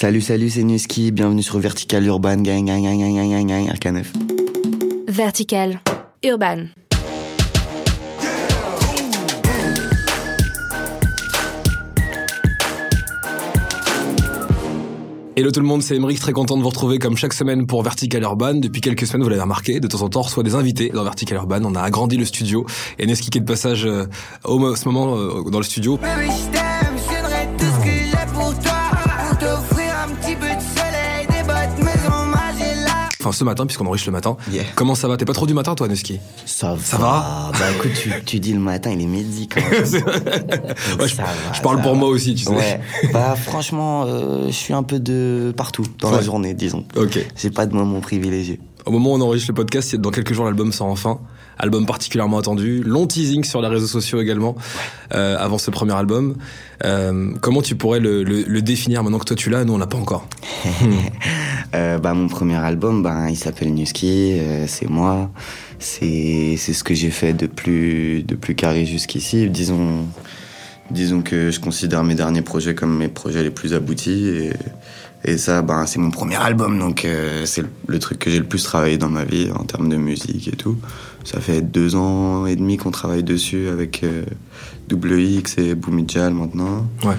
Salut, salut, c'est Nuski, bienvenue sur Vertical Urban, gang, gang, gang, gang, gang, gang, gang, RK9. Vertical Urban. Hello tout le monde, c'est Emeric, très content de vous retrouver comme chaque semaine pour Vertical Urban. Depuis quelques semaines, vous l'avez remarqué, de temps en temps, on reçoit des invités dans Vertical Urban. On a agrandi le studio. Et Neski qui est de passage euh, au ce moment euh, dans le studio. Baby, Enfin, ce matin, puisqu'on enregistre le matin. Yeah. Comment ça va? T'es pas trop du matin, toi, Neski Ça va. Ça va? Bah écoute, tu, tu dis le matin, il est midi quand même. Ouais, je, va, je parle pour va. moi aussi, tu sais. Ouais. Bah franchement, euh, je suis un peu de partout dans Ouais. la journée, disons. Ok. J'ai pas de moment privilégié. Au moment où on enregistre le podcast, dans quelques jours, l'album sort enfin. Album particulièrement attendu, long teasing sur les réseaux sociaux également, euh, avant ce premier album. Euh, comment tu pourrais le, le- le définir maintenant que toi tu l'as, nous on l'a pas encore Euh, bah, mon premier album, bah, il s'appelle Newski, euh, c'est moi. C'est, ce que j'ai fait de plus, de plus carré jusqu'ici. Disons, disons que je considère mes derniers projets comme mes projets les plus aboutis. Et, et ça, bah, c'est mon premier album, donc euh, c'est le, truc que j'ai le plus travaillé dans ma vie en termes de musique et tout. Ça fait deux ans et demi qu'on travaille dessus avec euh, Double X et Boumidjal maintenant. Ouais.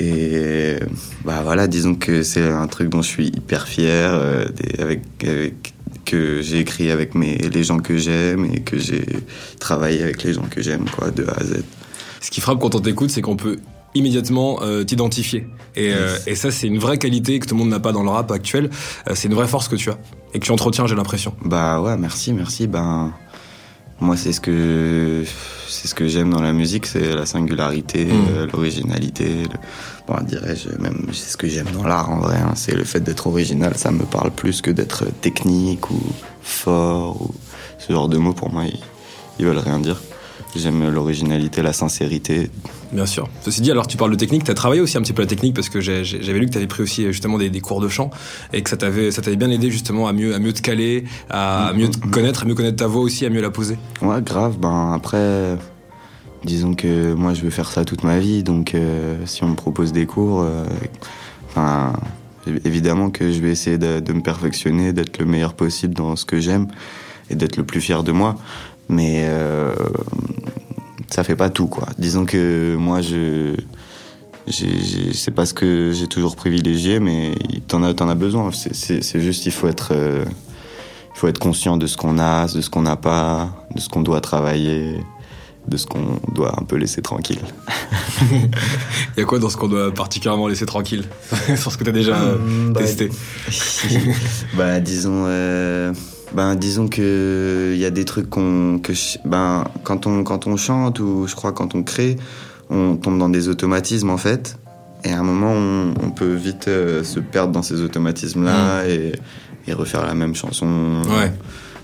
Et bah voilà, disons que c'est un truc dont je suis hyper fier, euh, des- avec, avec- que j'ai écrit avec mes, les gens que j'aime et que j'ai travaillé avec les gens que j'aime, quoi, de A à Z. Ce qui frappe quand on t'écoute, c'est qu'on peut immédiatement euh, t'identifier. Et, euh, et ça, c'est une vraie qualité que tout le monde n'a pas dans le rap actuel. Euh, c'est une vraie force que tu as et que tu entretiens, j'ai l'impression. Bah ouais, merci, merci. Ben moi, c'est ce que c'est ce que j'aime dans la musique, c'est la singularité, Mm. euh, l'originalité. le- Bon, dirais-je même, c'est ce que j'aime dans l'art en vrai. hein. c'est le fait d'être original, ça me parle plus que d'être technique ou fort ou ce genre de mots. Pour moi, ils, ils veulent rien dire. J'aime l'originalité, la sincérité. Bien sûr. Ceci dit, alors tu parles de technique, tu as travaillé aussi un petit peu la technique parce que j'avais lu que tu avais pris aussi euh, justement des, des cours de chant et que ça t'avait ça t'avait bien aidé justement à mieux à mieux te caler, à mieux te connaître, à mieux connaître ta voix aussi, à mieux la poser. Ouais, grave. Ben après, disons que moi je veux faire ça toute ma vie, donc euh, si on me propose des cours, euh, enfin, évidemment que je vais essayer de, de me perfectionner, d'être le meilleur possible dans ce que j'aime et d'être le plus fier de moi. Mais euh, ça fait pas tout, quoi. Disons que moi je j'ai- c'est pas ce que j'ai toujours privilégié, mais t'en as, t'en as besoin. C'est- juste, il faut être, euh, il faut être conscient de ce qu'on a, de ce qu'on n'a pas, de ce qu'on doit travailler, de ce qu'on doit un peu laisser tranquille. Il y a quoi dans ce qu'on doit particulièrement laisser tranquille? Sur ce que tu as déjà euh, Hum, bah, testé bah, disons, euh, ben, disons que il y a des trucs qu'on, que, ben, quand on, quand on chante ou je crois quand on crée, on tombe dans des automatismes en fait. Et à un moment, on, on peut vite euh, se perdre dans ces automatismes-là et, et refaire la même chanson, Ouais.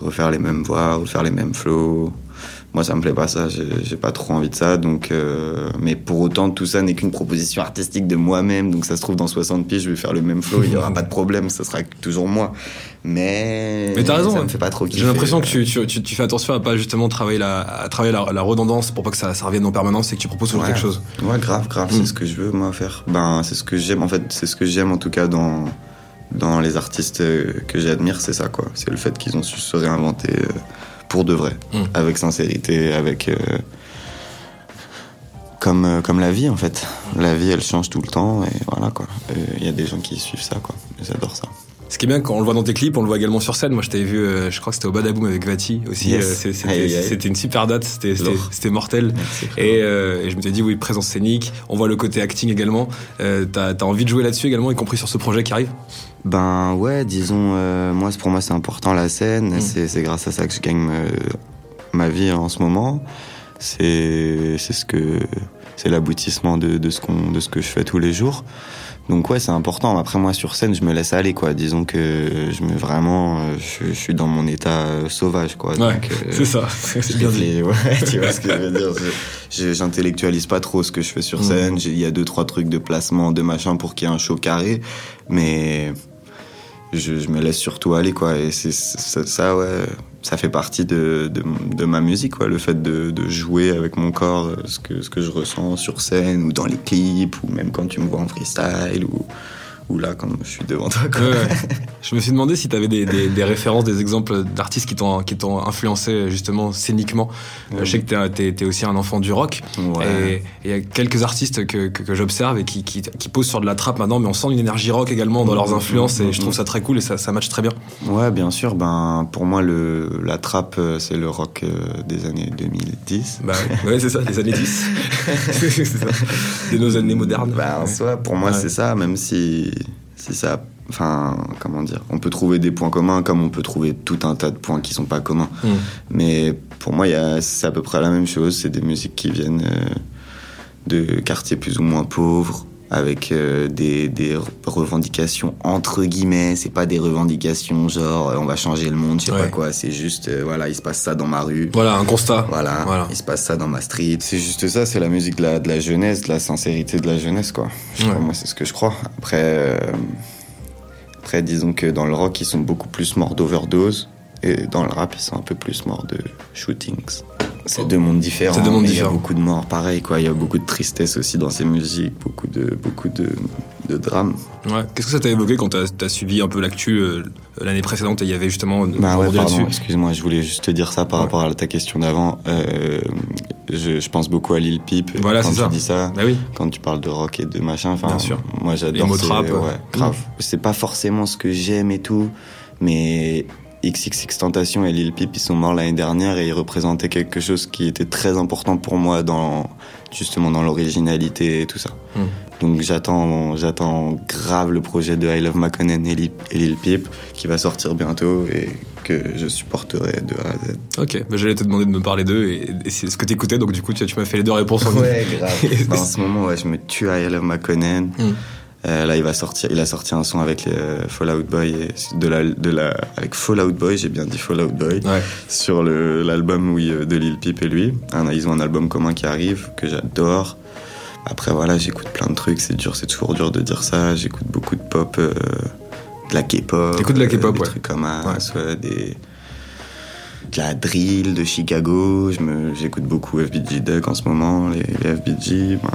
refaire les mêmes voix, refaire les mêmes flows. Moi, ça me plaît pas ça. J'ai pas trop envie de ça. Donc, euh, mais pour autant, tout ça n'est qu'une proposition artistique de moi-même. Donc, ça se trouve dans 60 piges, je vais faire le même flow. Il y aura pas de problème. Ça sera toujours moi. Mais Mais t'as raison, Ça hein. me fait pas trop. J'ai l'impression que tu, tu, tu, fais attention à pas justement travailler la, à travailler la, la redondance pour pas que ça, ça revienne en permanence et que tu proposes toujours Ouais. quelque chose. Ouais, grave, grave. C'est ce que je veux moi faire. Ben, c'est ce que j'aime. En fait, c'est ce que j'aime en tout cas dans dans les artistes que j'admire. C'est ça quoi. C'est le fait qu'ils ont su se réinventer euh, pour de vrai, Mm. avec sincérité, avec euh, comme euh, comme la vie en fait. La vie, elle change tout le temps et voilà quoi. Il y a des gens qui suivent ça quoi. J'adore ça. Ce qui est bien quand on le voit dans tes clips, on le voit également sur scène. Moi, je t'avais vu, euh, je crois que c'était au Badaboom avec Vati aussi. Yes. euh, C'était une super date, c'était mortel. Merci. Et, euh, et je me suis dit, oui, présence scénique, on voit le côté acting également. T'as as envie de jouer là-dessus également, y compris sur ce projet qui arrive? Ben ouais, disons, moi pour moi c'est important la scène, Mm. c'est grâce à ça que je gagne ma vie en ce moment. C'est c'est ce que c'est l'aboutissement de, de ce qu'on de ce que je fais tous les jours. Donc ouais, c'est important. Après moi sur scène, je me laisse aller quoi. Disons que je me vraiment, euh, je, je suis dans mon état euh, sauvage quoi. Donc, euh, c'est ça. C'est bien dit. ouais, tu vois ce que je veux dire. J'intellectualise pas trop ce que je fais sur Mm. scène. Il y a deux trois trucs de placement, de machin pour qu'il y ait un show carré, mais je, je me laisse surtout aller quoi. Et c'est c'est- ça, ouais, ça fait partie de, de, ma musique, quoi. Le fait de, de jouer avec mon corps, euh, ce que ce que je ressens sur scène ou dans les clips ou même quand tu me vois en freestyle ou ou là quand je suis devant toi. Quoi. Ouais, ouais. Je me suis demandé si tu avais des, des, des références, des exemples d'artistes qui t'ont qui t'ont influencé justement scéniquement. Euh, Je sais que t'es- t'es t'es aussi un enfant du rock. Et il y a quelques artistes que, que, que j'observe et qui, qui, qui posent sur de la trappe maintenant, mais on sent une énergie rock également dans leurs influences et je trouve ça très cool et ça, ça match très bien. Ouais, bien sûr. Ben, pour moi, le, la trappe, euh, c'est le rock euh, des années 2010. Bah ouais, c'est ça, les années 10. c'est nos années modernes. Ben, en soi, pour moi, c'est ça, même si, si ça. Enfin, comment dire On peut trouver des points communs comme on peut trouver tout un tas de points qui sont pas communs. Mm. Mais pour moi, c'est à peu près la même chose. C'est des musiques qui viennent euh, de quartiers plus ou moins pauvres, avec euh, des, des revendications entre guillemets. C'est pas des revendications genre euh, on va changer le monde, je sais Ouais. pas quoi. C'est juste, euh, voilà, il se passe ça dans ma rue. Voilà, un constat. Voilà, Voilà. il se passe ça dans ma street. C'est juste ça, c'est la musique de la, de la jeunesse, de la sincérité de la jeunesse, quoi. Je Ouais. crois, moi, c'est ce que je crois. Après, euh, après, disons que dans le rock, ils sont beaucoup plus morts d'overdose. Et dans le rap, ils sont un peu plus morts de shootings. C'est deux mondes différents. C'est deux mondes différents. Il y a beaucoup de morts, pareil, quoi. Il y a beaucoup de tristesse aussi dans ces musiques, beaucoup de, beaucoup de, de drames. Ouais. Qu'est-ce que ça t'a évoqué quand t'as as suivi un peu l'actu euh, l'année précédente et il y avait justement Bah ouais, pardon, excuse-moi, je voulais juste te dire ça par Ouais. rapport à ta question d'avant. Euh, je, je pense beaucoup à Lil Peep. Voilà, quand tu ça. dis ça. Bah oui. quand tu parles de rock et de machin. Enfin, Bien sûr. Moi, Les j'adore. mots ces- trap, ouais, ouais. grave. C'est pas forcément ce que j'aime et tout, mais XXX Tentation et Lil Peep, ils sont morts l'année dernière et ils représentaient quelque chose qui était très important pour moi dans justement dans l'originalité et tout ça. Mm. Donc j'attends, j'attends grave le projet de I Love Makonnen et Lil, et Lil Peep qui va sortir bientôt et que je supporterai de A à Z. Ok, bah, j'allais te demander de me parler d'eux et, et c'est ce que t'écoutais, donc du coup tu, tu m'as fait les deux réponses en une. grave. en ce moment, ouais, je me tue à I Love Makonnen. Mm. Euh, là, il va sortir. Il a sorti un son avec euh, Fallout Boy et de la, de la, avec Fallout Boy. J'ai bien dit Fallout Boy Ouais. sur l'album euh, de Lil Peep et lui. Un- ils ont un album commun qui arrive que j'adore. Après voilà, j'écoute plein de trucs. C'est dur, c'est toujours dur de dire ça. J'écoute beaucoup de pop, euh, de la K-pop. T'écoutes de la K-pop, des ouais. trucs comme As, ouais, des de la drill de Chicago. J'écoute beaucoup FBG Duck en ce moment, les, les FBG, ben,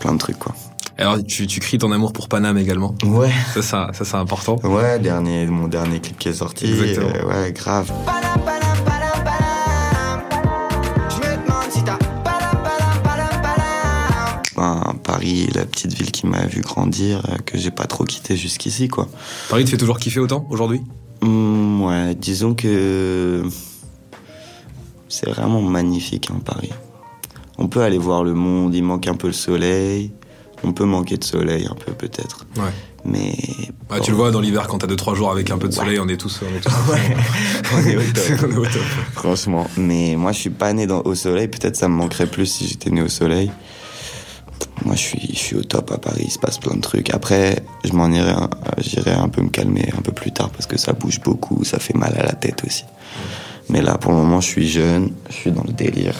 plein de trucs quoi. Alors tu, tu cries ton amour pour Paname également. Ouais. Ça, ça, ça c'est important. Ouais, dernier, mon dernier clip qui est sorti. Exactement. euh, ouais, grave. Paris, la petite ville qui m'a vu grandir, euh, que j'ai pas trop quitté jusqu'ici, quoi. Paris te fait toujours kiffer autant aujourd'hui? Hum, ouais, disons que c'est vraiment magnifique, hein, Paris. On peut aller voir le monde, il manque un peu le soleil. On peut manquer de soleil un peu, peut-être. Ouais. Mais. Ouais, Tu le vois dans l'hiver quand t'as 2-3 jours avec un peu de soleil, on est tous. On est tous On est au top. on est au top. Franchement. Mais moi, je suis pas né dans- au soleil. Peut-être ça me manquerait plus si j'étais né au soleil. Moi, je suis, je suis au top à Paris. Il se passe plein de trucs. Après, je m'en irai, j'irai un peu me calmer un peu plus tard parce que ça bouge beaucoup. Ça fait mal à la tête aussi. Mais là, pour le moment, je suis jeune. Je suis dans le délire.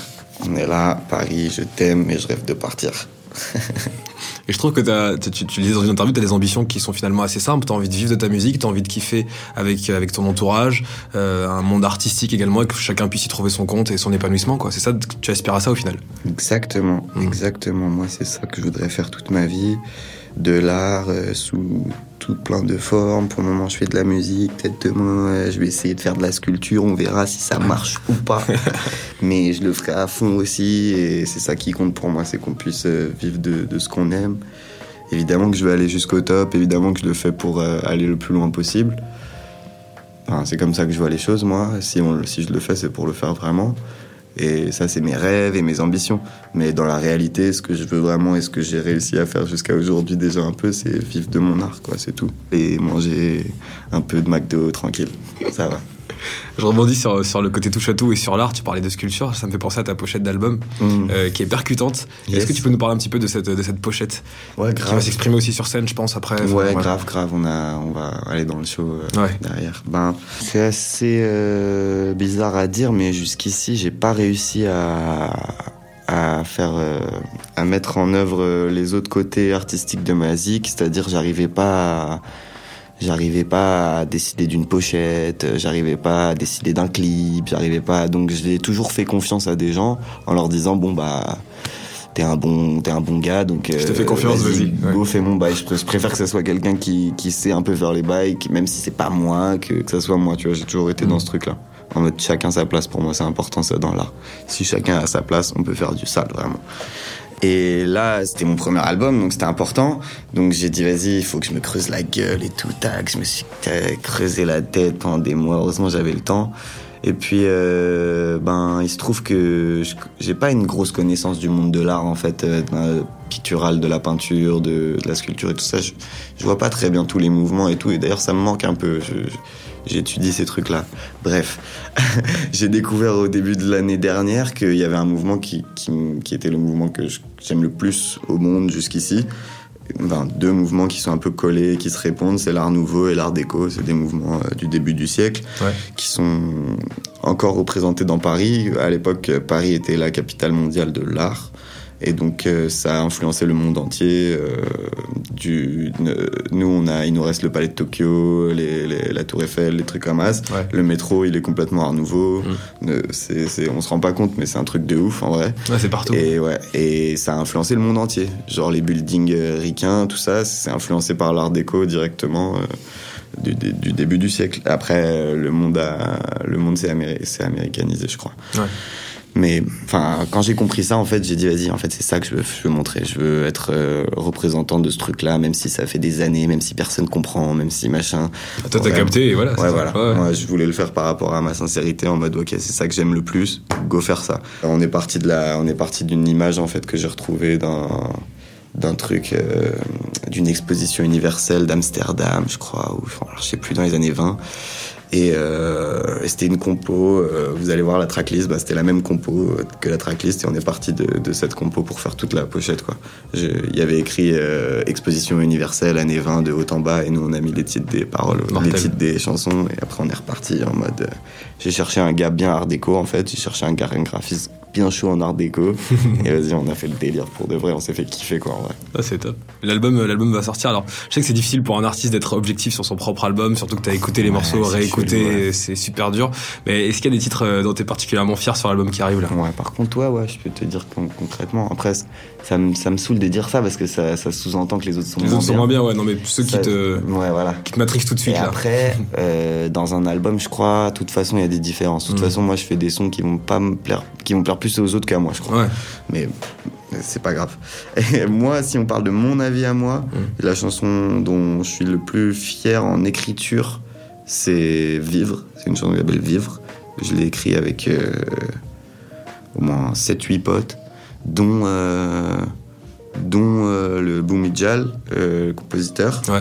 On est là, Paris, je t'aime, mais je rêve de partir. Et je trouve que tu, tu, tu disais dans une interview, t'as des ambitions qui sont finalement assez simples. T'as envie de vivre de ta musique, t'as envie de kiffer avec avec ton entourage, euh, un monde artistique également, et que chacun puisse y trouver son compte et son épanouissement. quoi. C'est ça, tu aspires à ça au final. Exactement, Mhm. exactement. Moi, c'est ça que je voudrais faire toute ma vie. De l'art euh, sous tout plein de formes. Pour le moment, je fais de la musique. Peut-être demain, euh, je vais essayer de faire de la sculpture. On verra si ça marche ou pas. Mais je le ferai à fond aussi. Et c'est ça qui compte pour moi, c'est qu'on puisse euh, vivre de, de ce qu'on aime. Évidemment que je veux aller jusqu'au top. Évidemment que je le fais pour euh, aller le plus loin possible. Enfin, c'est comme ça que je vois les choses, moi. Si, on, si je le fais, c'est pour le faire vraiment. Et ça, c'est mes rêves et mes ambitions. Mais dans la réalité, ce que je veux vraiment et ce que j'ai réussi à faire jusqu'à aujourd'hui déjà un peu, c'est vivre de mon art, quoi, c'est tout. Et manger un peu de McDo tranquille. Ça va. Je rebondis sur, sur le côté touche à tout et sur l'art. Tu parlais de sculpture, ça me fait penser à ta pochette d'album Mm. euh, qui est percutante. Yes. Est-ce que tu peux nous parler un petit peu de cette, de cette pochette? Ouais, qui va s'exprimer aussi sur scène, je pense, après Enfin, Ouais, grave, grave. On, a, on va aller dans le show euh, Ouais. derrière. Ben, c'est assez euh, bizarre à dire, mais jusqu'ici, j'ai pas réussi à, à faire, euh, à mettre en œuvre les autres côtés artistiques de ma zik. C'est-à-dire, j'arrivais pas à, J'arrivais pas à décider d'une pochette, euh, j'arrivais pas à décider d'un clip, j'arrivais pas. Donc j'ai toujours fait confiance à des gens en leur disant bon bah t'es un bon, t'es un bon gars, donc. Je te fais confiance, vas-y. Go, Ouais. fais mon bail. Je, pr- je préfère que ça soit quelqu'un qui, qui sait un peu faire les bails, qui- même si c'est pas moi, que, que ça soit moi. Tu vois, j'ai toujours été Mm. dans ce truc-là. En mode chacun sa place. Pour moi, c'est important ça dans l'art. Si chacun a sa place, on peut faire du sale vraiment. Et là, c'était mon premier album, donc c'était important. Donc j'ai dit, vas-y, il faut que je me creuse la gueule et tout. Tac, je me suis creusé la tête pendant des mois. Heureusement, j'avais le temps. Et puis, euh, ben, il se trouve que j'ai pas une grosse connaissance du monde de l'art, en fait, euh, pictural, de la peinture, de, la sculpture et tout ça. Je, je vois pas très bien tous les mouvements et tout. Et d'ailleurs, ça me manque un peu. J'étudie ces trucs-là. Bref, j'ai découvert au début de l'année dernière qu'il y avait un mouvement qui, qui, m- qui était le mouvement que j'aime le plus au monde jusqu'ici. Enfin, deux mouvements qui sont un peu collés, qui se répondent, c'est l'art nouveau et l'art déco. C'est des mouvements euh, du début du siècle Ouais. qui sont encore représentés dans Paris. À l'époque, Paris était la capitale mondiale de l'art. Et donc, euh, ça a influencé le monde entier. euh, du, nous, on a, il nous reste le palais de Tokyo, les, les- la Tour Eiffel, les trucs comme as. Ouais. Le métro, il est complètement art nouveau. Mm. Ne- c'est, c'est, on se rend pas compte, mais c'est un truc de ouf en vrai. Ouais, c'est partout. Et ouais, et ça a influencé le monde entier. Genre les buildings euh, ricains, tout ça, c'est influencé par l'art déco directement du, du- du début du siècle. Après, le monde a, le monde s'est, améri- américanisé, je crois. Ouais. Mais enfin, quand j'ai compris ça, en fait, j'ai dit vas-y, en fait, c'est ça que je veux, je veux montrer. Je veux être euh, représentant de ce truc-là, même si ça fait des années, même si personne comprend, même si machin. Toi, t'as Ouais. capté et voilà. Ouais, ça. voilà. Ouais. Moi, je voulais le faire par rapport à ma sincérité, en mode, ok, c'est ça que j'aime le plus, go faire ça. On est parti de la, on est parti d'une image, en fait, que j'ai retrouvée d'un, d'un truc, euh, d'une exposition universelle d'Amsterdam, je crois, ou, enfin, je sais plus, dans les années 20. Et euh, c'était une compo, euh, vous allez voir la tracklist, bah, c'était la même compo euh, que la tracklist et on est parti de, de cette compo pour faire toute la pochette. Il y avait écrit euh, Exposition universelle, année 20 de haut en bas et nous on a mis les titres des paroles, Mortel. les titres des chansons et après on est reparti en mode... j'ai cherché un gars bien art déco en fait, j'ai cherché un gars un graphiste bien chaud en art déco et vas-y on a fait le délire pour de vrai, on s'est fait kiffer quoi en vrai. Ah, c'est top. L'album, l'album va sortir. Alors, je sais que c'est difficile pour un artiste d'être objectif sur son propre album, surtout que t'as écouté les Ouais, morceaux, réécouté, ouais. c'est super dur. Mais est-ce qu'il y a des titres euh, dont t'es particulièrement fier sur l'album qui arrive là? Ouais, par contre, toi, ouais, je peux te dire con- concrètement. Après, ça me, ça me saoule de dire ça parce que ça, ça sous-entend que les autres sont Les moins autres sont bien. moins bien, ouais. Non, mais ceux qui te, Ouais, voilà. qui te matrixent tout de suite Et là. après, euh, dans un album, je crois, de toute façon, il y a des différences. De toute Mm. façon, moi, je fais des sons qui vont pas me plaire, qui vont plaire plus aux autres qu'à moi, je crois. Ouais. Mais c'est pas grave. Et moi, si on parle de mon avis à moi, Mm. la chanson dont je suis le plus fier en écriture, c'est Vivre. C'est une chanson qui s'appelle Vivre. Je l'ai écrit avec euh, au moins 7-8 potes, dont, euh, dont euh, le Boumidjal, le compositeur. Ouais.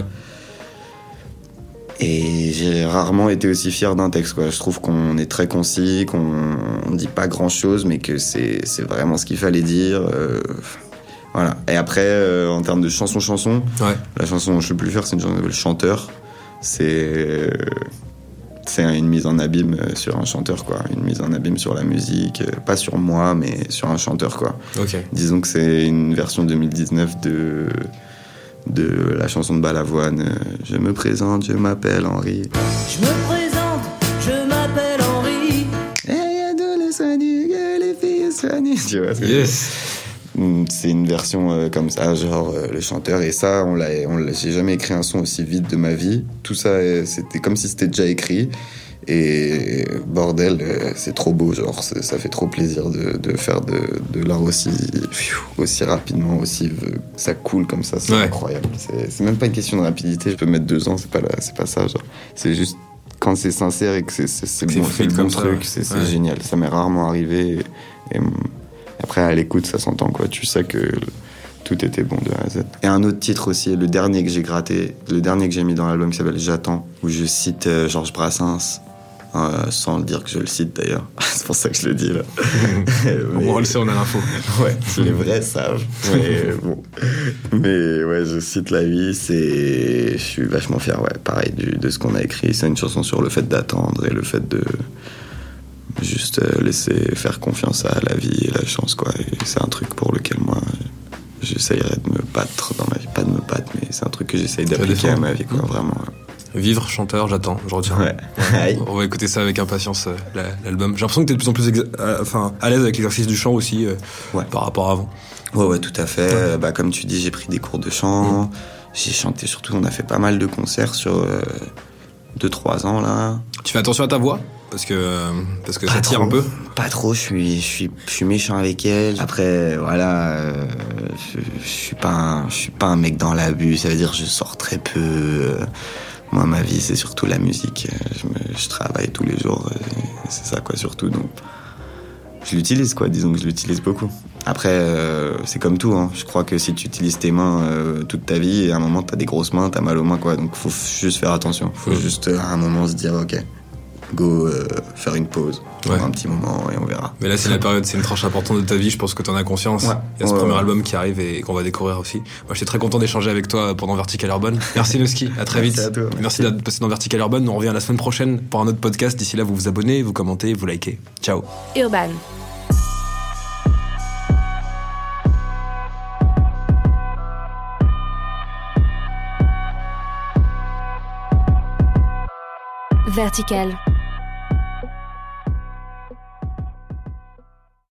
Et j'ai rarement été aussi fier d'un texte. Quoi. Je trouve qu'on est très concis, qu'on on dit pas grand chose, mais que c'est vraiment ce qu'il fallait dire. voilà. Et après, en termes de chanson-chanson, Ouais. la chanson dont je suis le plus fier, c'est une chanson qui s'appelle Chanteur. C'est c'est une mise en abîme sur un chanteur, quoi. Une mise en abîme sur la musique, pas sur moi, mais sur un chanteur, quoi. Ok. Disons que c'est une version 2019 de de la chanson de Balavoine. Je me présente, je m'appelle Henri. Je me présente, je m'appelle Henri. Hey, adolescent, que les filles. Tu vois ce que Yes. Mm, C'est une version euh, comme ça, genre euh, le chanteur. Et ça, on l'a, on l'a- j'ai jamais écrit un son aussi vite de ma vie. Tout ça, euh, c'était comme si c'était déjà écrit. Et bordel, c'est trop beau, genre ça fait trop plaisir de, de faire de, de l'art aussi, aussi rapidement, aussi ça coule comme ça, c'est Ouais. incroyable. C'est, même pas une question de rapidité. Je peux mettre deux ans, c'est pas la- c'est pas ça, genre c'est juste quand c'est sincère et que c'est, bon, le bon comme ça, truc, ouais. c'est, Ouais. génial. Ça m'est rarement arrivé. Et, et, après, à l'écoute, ça s'entend, quoi. Tu sais que tout était bon de A à Z. Et un autre titre aussi, le dernier que j'ai gratté, le dernier que j'ai mis dans l'album qui s'appelle J'attends, où je cite euh, Georges Brassens, euh, sans le dire que je le cite d'ailleurs. c'est pour ça que je le dis là. Mais- On le sait, on a l'info. Ouais, les vrais savent. Mais bon. Mais ouais, je cite la vie, c'est. Je suis vachement fier, ouais, pareil, du- de ce qu'on a écrit. C'est une chanson sur le fait d'attendre et le fait de. Juste euh, laisser faire confiance à la vie et la chance, quoi. C'est un truc pour lequel moi, j'essayerais de me battre dans ma vie. Pas de me battre, mais c'est un truc que j'essaye d'appliquer à ma vie, quoi, Mmh. vraiment. Vivre, chanteur, j'attends, je retiens. Ouais. On va écouter ça avec impatience, euh, la- l'album. J'ai l'impression que t'es de plus en plus euh, enfin, à l'aise avec l'exercice du chant aussi euh, Ouais. par rapport à avant. Ouais, ouais, tout à fait. Bah, comme tu dis, j'ai pris des cours de chant. J'ai chanté surtout. On a fait pas mal de concerts sur 2-3 ans là. Tu fais attention à ta voix parce que parce que Pas ça tire trop. un peu. Pas trop. Je suis, je suis, je suis méchant avec elle. Après, voilà, euh, je, je suis pas, un, je suis pas un mec dans l'abus. Ça veut dire que je sors très peu. Moi, ma vie, c'est surtout la musique. Je, me, je travaille tous les jours. euh, C'est ça, quoi, surtout. Donc, je l'utilise, quoi. Disons que je l'utilise beaucoup. Après, euh, c'est comme tout. Hein. Je crois que si tu utilises tes mains euh, toute ta vie, à un moment, t'as des grosses mains, t'as mal aux mains, quoi. Donc, faut juste faire attention. Faut juste, euh, à un moment, se dire, ok, go, euh, faire une pause, Ouais. un petit moment et on verra. Mais là, c'est la période, c'est une tranche importante de ta vie. Je pense que t'en as conscience. Ouais. Il y a ce Ouais, premier ouais. album qui arrive et qu'on va découvrir aussi. Moi, j'étais très content d'échanger avec toi pendant Vertical Urban. Merci Noski. À très Merci vite. à toi, Merci merci. d'être passé dans Vertical Urban. On revient la semaine prochaine pour un autre podcast. D'ici là, vous vous abonnez, vous commentez, vous likez. Ciao. Urban. Vertical.